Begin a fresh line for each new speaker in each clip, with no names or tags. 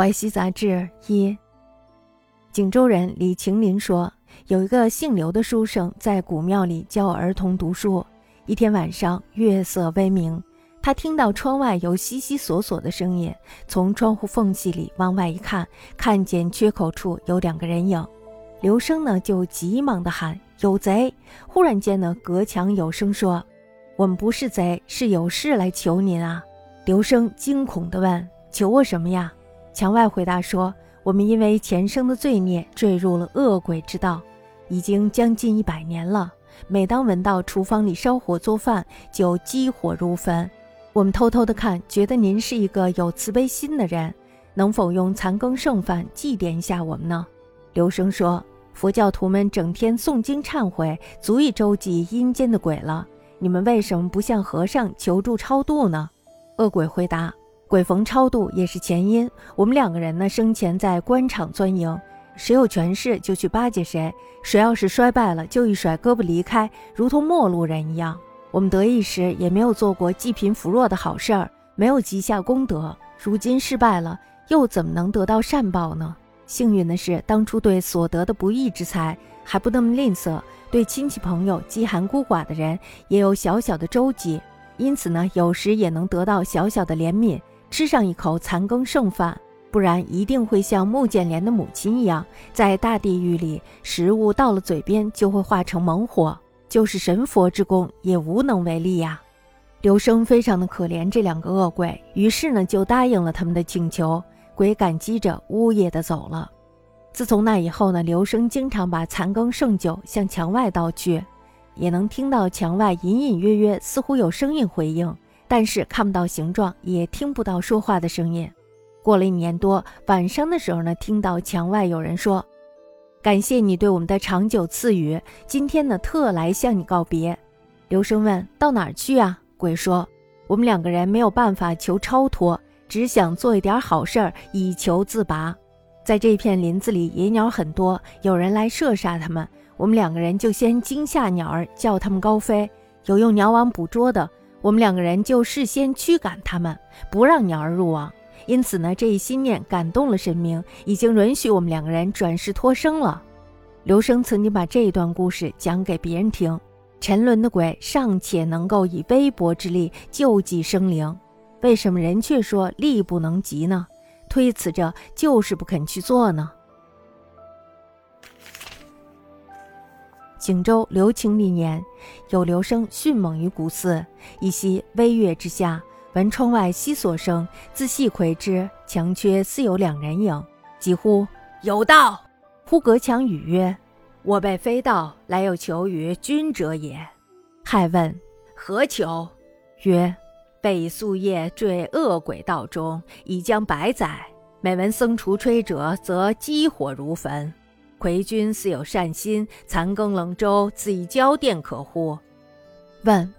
淮西杂志一，景州人李晴林说，有一个姓刘的书生在古庙里教儿童读书。一天晚上，月色微明，他听到窗外有悉悉索索的声音，从窗户缝隙里往外一看，看见缺口处有两个人影。刘生呢，就急忙的喊：“有贼！”忽然间呢，隔墙有声说：“我们不是贼，是有事来求您啊！”刘生惊恐地问：“求我什么呀？”墙外回答说：“我们因为前生的罪孽，坠入了恶鬼之道，已经将近一百年了。每当闻到厨房里烧火做饭，就激火如焚。我们偷偷的看，觉得您是一个有慈悲心的人，能否用残羹剩饭祭奠一下我们呢？”刘生说：“佛教徒们整天诵经忏悔，足以周济阴间的鬼了。你们为什么不向和尚求助超度呢？”恶鬼回答。鬼逢超度也是前因。我们两个人呢，生前在官场钻营，谁有权势就去巴结谁，谁要是衰败了，就一甩胳膊离开，如同陌路人一样。我们得意时也没有做过济贫扶弱的好事儿，没有积下功德。如今失败了，又怎么能得到善报呢？幸运的是，当初对所得的不义之财还不那么吝啬，对亲戚朋友、饥寒孤寡的人也有小小的周济，因此呢，有时也能得到小小的怜悯。吃上一口残羹剩饭，不然一定会像穆建莲的母亲一样，在大地狱里，食物到了嘴边就会化成猛火，就是神佛之功也无能为力呀。刘生非常的可怜这两个恶鬼，于是呢就答应了他们的请求。鬼感激着，呜咽的走了。自从那以后呢，刘生经常把残羹剩酒向墙外倒去，也能听到墙外隐隐约约，似乎有声音回应。但是看不到形状，也听不到说话的声音。过了一年多，晚上的时候呢，听到墙外有人说：“感谢你对我们的长久赐予，今天呢，特来向你告别。”刘生问：“到哪儿去啊？”鬼说：“我们两个人没有办法求超脱，只想做一点好事儿以求自拔。在这片林子里，野鸟很多，有人来射杀它们，我们两个人就先惊吓鸟儿，叫它们高飞。有用鸟网捕捉的。”我们两个人就事先驱赶他们，不让鸟儿入网。因此呢，这一心念感动了神明，已经允许我们两个人转世脱生了。刘生曾经把这一段故事讲给别人听。沉沦的鬼尚且能够以微薄之力救济生灵，为什么人却说力不能及呢？推辞着就是不肯去做呢？景州留清历年，有流声迅猛于古寺。一夕微月之下，闻窗外悉索声，自细窥之，墙缺似有两人影。几乎有道，忽隔墙语曰：“我辈非道，来有求于君者也。”害问何求？曰：“被夙夜坠恶鬼道中，已将百载。每闻僧除吹者，则激火如焚。”魁君似有善心，残羹冷粥自以交奠可乎？问：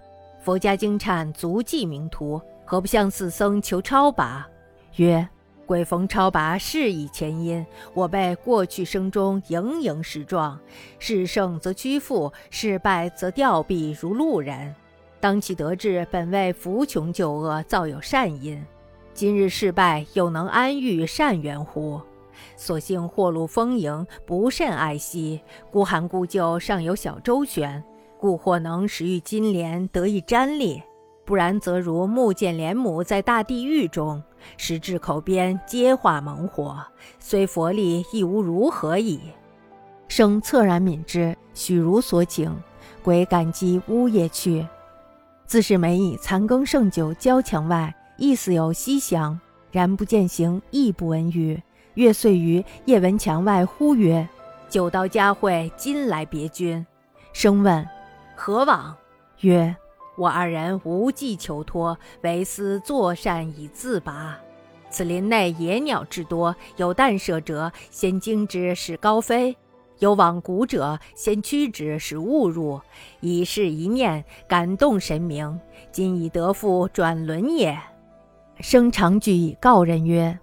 佛家经忏足迹名图，何不向四僧求超拔？曰：鬼逢超拔，是以前因。我辈过去生中盈盈实状，事胜则屈服，事败则吊臂如路人。当其得志，本为扶穷救恶，造有善因。今日事败，又能安遇善缘乎？所幸祸路丰盈，不甚爱惜。孤寒孤旧，尚有小周旋，故或能使遇金莲得以粘立。不然，则如木见莲母在大地狱中，时至口边皆化猛火，虽佛力亦无如何矣。生恻然悯之，许如所请。鬼感激呜咽去。自是每以残羹剩酒交墙外，意思有西降，然不见行，亦不闻语。月岁余，夜闻墙外呼曰：“九刀佳慧，今来别君。”生问：“何往？”曰：“我二人无计求脱，唯思作善以自拔。此林内野鸟之多，有弹射者，先惊之使高飞；有往古者，先驱之使误入。以是一念，感动神明，今已得复转轮也。”生长举以告人曰。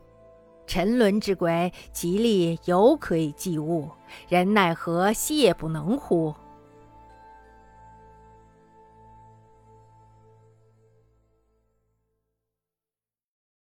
沉沦之鬼，其力犹可以济物，人奈何谢不能乎？